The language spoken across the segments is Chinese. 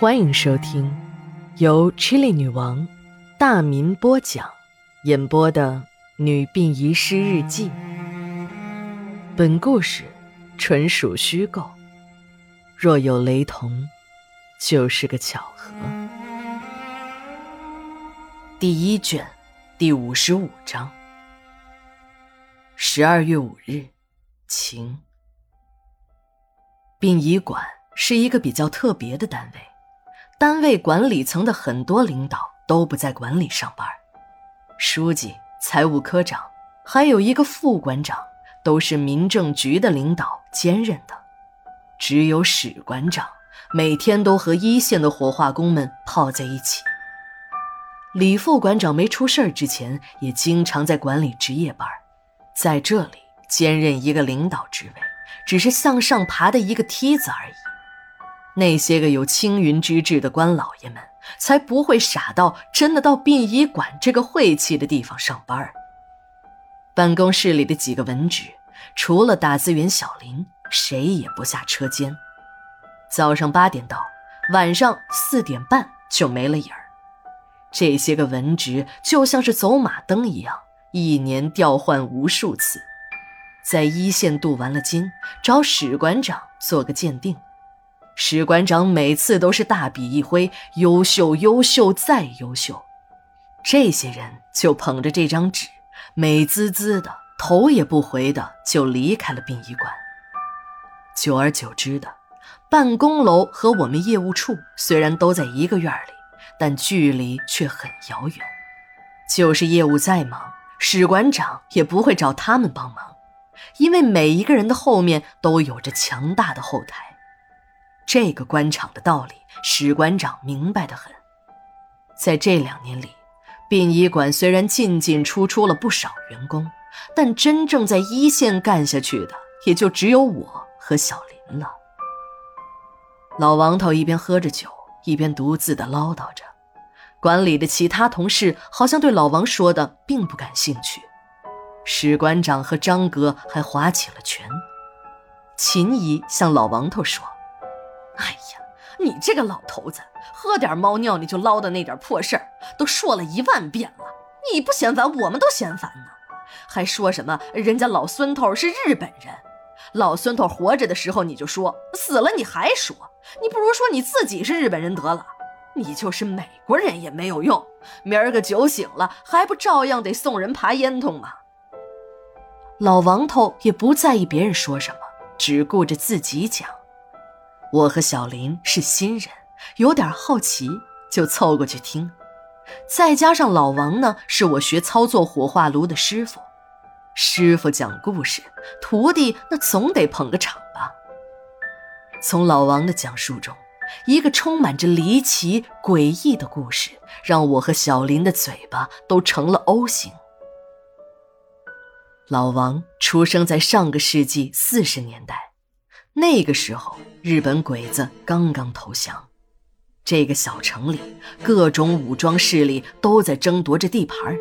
欢迎收听由 Chili 女王大民播讲、演播的《女病遗失日记》。本故事纯属虚构，若有雷同，就是个巧合。第一卷第五十五章。十二月五日，晴。殡仪馆是一个比较特别的单位。单位管理层的很多领导都不在管理上班，书记、财务科长，还有一个副馆长，都是民政局的领导兼任的。只有史馆长每天都和一线的火化工们泡在一起。李副馆长没出事之前，也经常在管理值夜班，在这里兼任一个领导职位，只是向上爬的一个梯子而已。那些个有青云之志的官老爷们，才不会傻到真的到殡仪馆这个晦气的地方上班。办公室里的几个文职，除了打字员小林，谁也不下车间。早上八点到，晚上四点半就没了影儿。这些个文职就像是走马灯一样，一年调换无数次，在一线镀完了金，找史馆长做个鉴定。史馆长每次都是大笔一挥，优秀，优秀，再优秀。这些人就捧着这张纸，美滋滋的，头也不回的就离开了殡仪馆。久而久之的，办公楼和我们业务处虽然都在一个院里，但距离却很遥远。就是业务再忙，史馆长也不会找他们帮忙，因为每一个人的后面都有着强大的后台。这个官场的道理，史馆长明白的很。在这两年里，殡仪馆虽然进进出出了不少员工，但真正在一线干下去的，也就只有我和小林了。老王头一边喝着酒，一边独自的唠叨着。管理的其他同事好像对老王说的并不感兴趣。史馆长和张哥还划起了拳。秦姨向老王头说。哎呀，你这个老头子，喝点猫尿你就唠叨那点破事儿，都说了一万遍了，你不嫌烦，我们都嫌烦呢。还说什么人家老孙头是日本人，老孙头活着的时候你就说，死了你还说，你不如说你自己是日本人得了。你就是美国人也没有用，明儿个酒醒了还不照样得送人爬烟囱吗？老王头也不在意别人说什么，只顾着自己讲。我和小林是新人，有点好奇，就凑过去听。再加上老王呢，是我学操作火化炉的师傅。师傅讲故事，徒弟那总得捧个场吧。从老王的讲述中，一个充满着离奇诡异的故事，让我和小林的嘴巴都成了 O 型。老王出生在上个世纪四十年代。那个时候，日本鬼子刚刚投降，这个小城里各种武装势力都在争夺着地盘。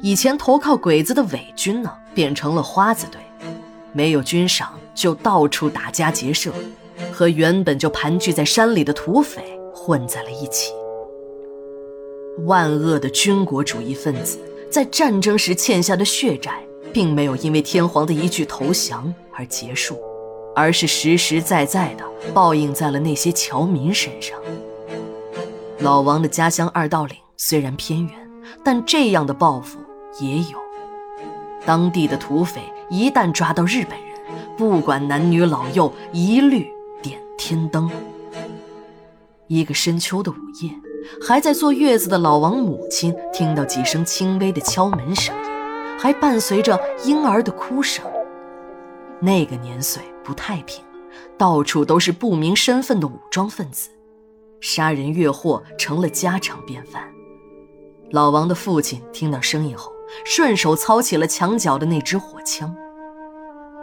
以前投靠鬼子的伪军呢，变成了花子队，没有军赏就到处打家劫舍，和原本就盘踞在山里的土匪混在了一起。万恶的军国主义分子在战争时欠下的血债，并没有因为天皇的一句投降而结束。而是实实在在的报应在了那些侨民身上。老王的家乡二道岭虽然偏远，但这样的报复也有。当地的土匪一旦抓到日本人，不管男女老幼，一律点天灯。一个深秋的午夜，还在坐月子的老王母亲听到几声轻微的敲门声音，还伴随着婴儿的哭声。那个年岁不太平，到处都是不明身份的武装分子，杀人越货成了家常便饭。老王的父亲听到声音后，顺手操起了墙角的那支火枪。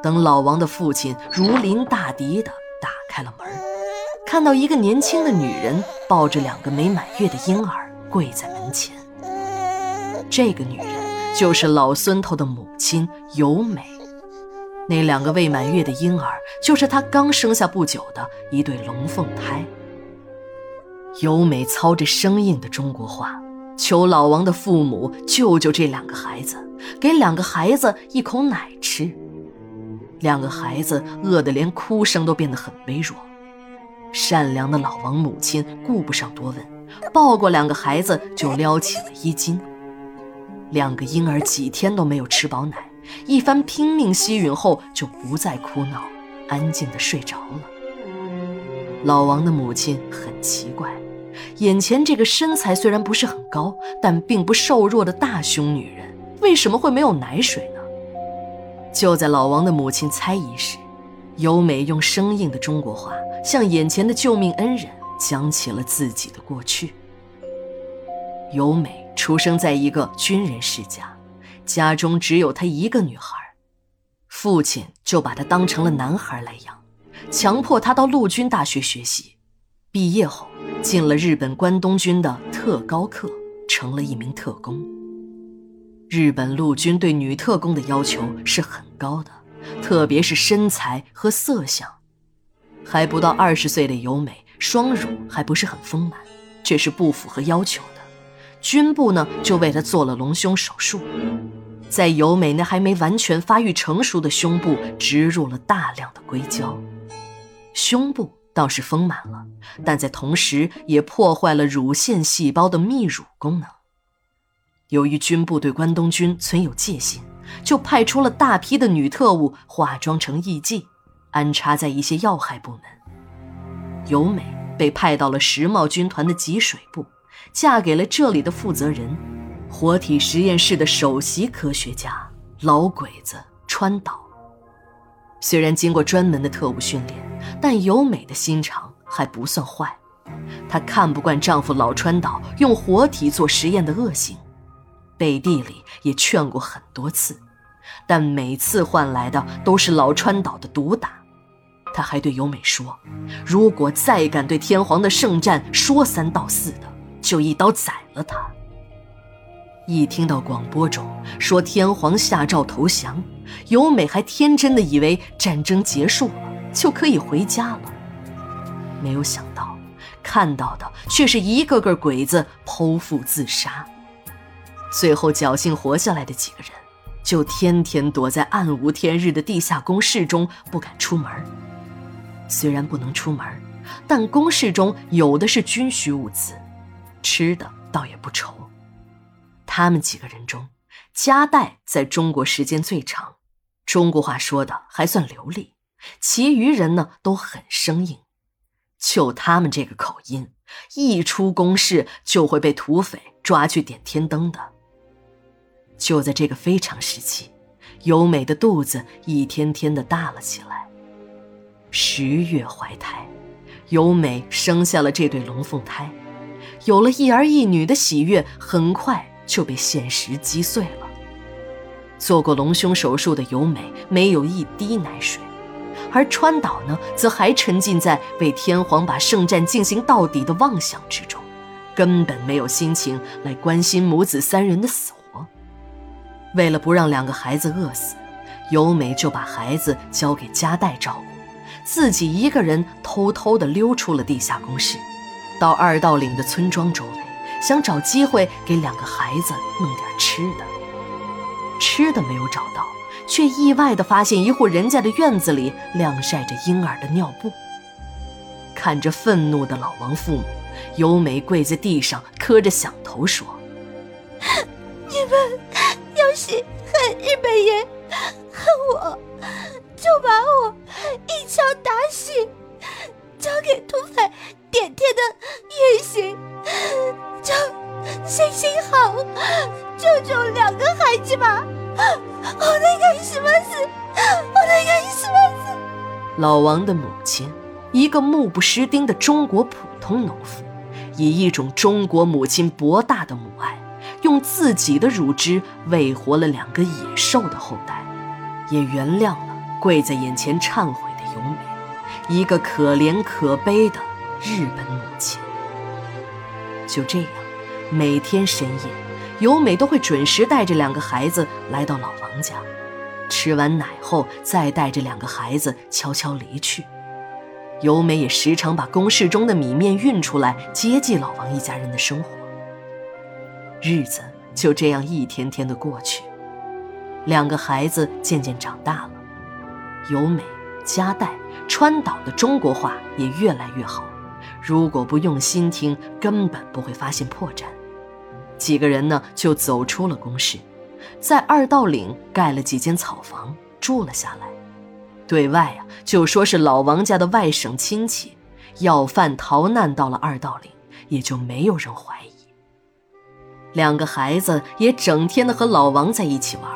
等老王的父亲如临大敌的打开了门，看到一个年轻的女人抱着两个没满月的婴儿跪在门前。这个女人就是老孙头的母亲尤美。那两个未满月的婴儿，就是他刚生下不久的一对龙凤胎。由美操着生硬的中国话，求老王的父母救救这两个孩子，给两个孩子一口奶吃。两个孩子饿得连哭声都变得很微弱。善良的老王母亲顾不上多问，抱过两个孩子就撩起了衣襟。两个婴儿几天都没有吃饱奶，一番拼命吸吮后就不再哭闹，安静的睡着了。老王的母亲很奇怪，眼前这个身材虽然不是很高，但并不瘦弱的大胸女人，为什么会没有奶水呢？就在老王的母亲猜疑时，由美用生硬的中国话向眼前的救命恩人讲起了自己的过去。由美。出生在一个军人世家，家中只有她一个女孩，父亲就把她当成了男孩来养，强迫她到陆军大学学习。毕业后进了日本关东军的特高课，成了一名特工。日本陆军对女特工的要求是很高的，特别是身材和色相。还不到二十岁的由美，双乳还不是很丰满，这是不符合要求。军部呢，就为她做了隆胸手术，在由美那还没完全发育成熟的胸部植入了大量的硅胶，胸部倒是丰满了，但在同时也破坏了乳腺细胞的泌乳功能。由于军部对关东军存有戒心，就派出了大批的女特务化妆成艺妓，安插在一些要害部门。由美被派到了时髦军团的吉水部。嫁给了这里的负责人，活体实验室的首席科学家老鬼子川岛。虽然经过专门的特务训练，但由美的心肠还不算坏。她看不惯丈夫老川岛用活体做实验的恶行，背地里也劝过很多次，但每次换来的都是老川岛的毒打。他还对由美说：“如果再敢对天皇的圣战说三道四的。”就一刀宰了他。一听到广播中说天皇下诏投降，由美还天真的以为战争结束了，就可以回家了。没有想到，看到的却是一个个鬼子剖腹自杀。最后侥幸活下来的几个人，就天天躲在暗无天日的地下工事中，不敢出门。虽然不能出门，但工事中有的是军需物资。吃的倒也不愁，他们几个人中，加代在中国时间最长，中国话说的还算流利，其余人呢都很生硬，就他们这个口音，一出公事就会被土匪抓去点天灯的。就在这个非常时期，由美的肚子一天天的大了起来，十月怀胎，由美生下了这对龙凤胎。有了一儿一女的喜悦，很快就被现实击碎了。做过隆胸手术的由美没有一滴奶水，而川岛呢，则还沉浸在为天皇把圣战进行到底的妄想之中，根本没有心情来关心母子三人的死活。为了不让两个孩子饿死，由美就把孩子交给加代照顾，自己一个人偷偷地溜出了地下工室。到二道岭的村庄周围，想找机会给两个孩子弄点吃的。吃的没有找到，却意外地发现一户人家的院子里晾晒着婴儿的尿布。看着愤怒的老王父母，尤美跪在地上磕着响头说：“老王的母亲，一个目不识丁的中国普通农妇，以一种中国母亲博大的母爱，用自己的乳汁喂活了两个野兽的后代，也原谅了跪在眼前忏悔的由美，一个可怜可悲的。日本母亲就这样，每天深夜，由美都会准时带着两个孩子来到老王家，吃完奶后再带着两个孩子悄悄离去。由美也时常把公事中的米面运出来接济老王一家人的生活。日子就这样一天天的过去，两个孩子渐渐长大了，由美、加代、川岛的中国话也越来越好。如果不用心听，根本不会发现破绽。几个人呢，就走出了公室，在二道岭盖了几间草房住了下来。对外啊，就说是老王家的外省亲戚，要饭逃难到了二道岭，也就没有人怀疑。两个孩子也整天的和老王在一起玩，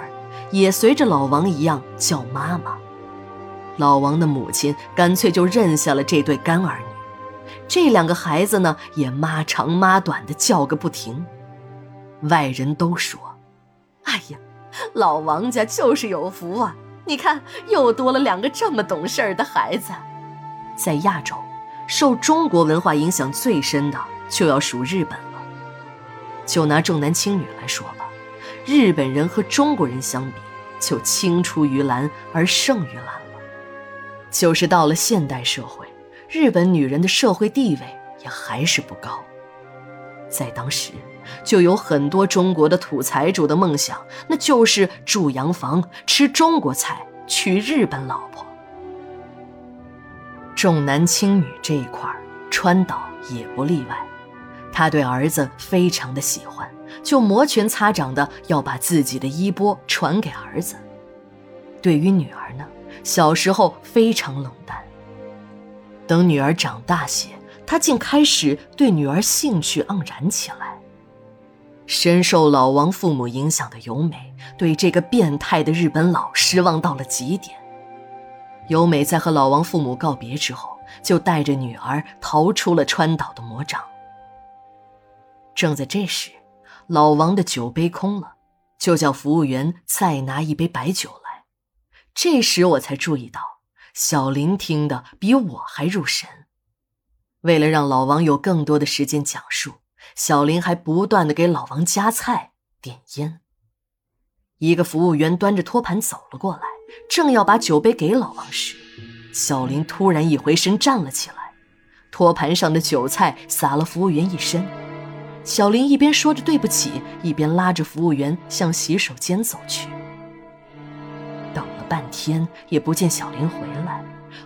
也随着老王一样叫妈妈。老王的母亲干脆就认下了这对干儿女。这两个孩子呢，也妈长妈短的叫个不停。外人都说：“哎呀，老王家就是有福啊！你看，又多了两个这么懂事儿的孩子。”在亚洲，受中国文化影响最深的就要数日本了。就拿重男轻女来说吧，日本人和中国人相比，就青出于蓝而胜于蓝了。就是到了现代社会。日本女人的社会地位也还是不高，在当时，就有很多中国的土财主的梦想，那就是住洋房、吃中国菜、娶日本老婆。重男轻女这一块川岛也不例外。他对儿子非常的喜欢，就摩拳擦掌的要把自己的衣钵传给儿子。对于女儿呢，小时候非常冷淡。等女儿长大些，他竟开始对女儿兴趣盎然起来。深受老王父母影响的由美，对这个变态的日本佬失望到了极点。由美在和老王父母告别之后，就带着女儿逃出了川岛的魔掌。正在这时，老王的酒杯空了，就叫服务员再拿一杯白酒来。这时我才注意到。小林听得比我还入神。为了让老王有更多的时间讲述，小林还不断的给老王夹菜、点烟。一个服务员端着托盘走了过来，正要把酒杯给老王时，小林突然一回身站了起来，托盘上的酒菜洒了服务员一身。小林一边说着对不起，一边拉着服务员向洗手间走去。等了半天也不见小林回来，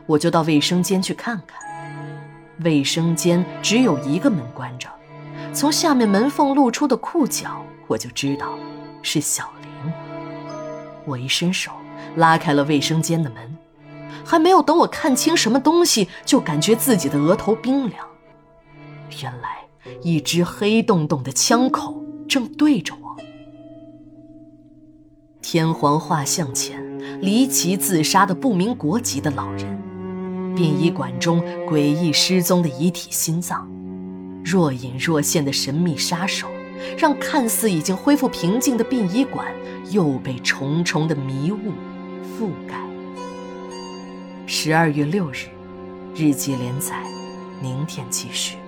我就到卫生间去看看。卫生间只有一个门关着，从下面门缝露出的裤脚，我就知道是小林。我一伸手拉开了卫生间的门，还没有等我看清什么东西，就感觉自己的额头冰凉。原来一只黑洞洞的枪口正对着我。天皇画像前。离奇自杀的不明国籍的老人，殡仪馆中诡异失踪的遗体心脏，若隐若现的神秘杀手，让看似已经恢复平静的殡仪馆又被重重的迷雾覆盖。十二月六日，日记连载，明天继续。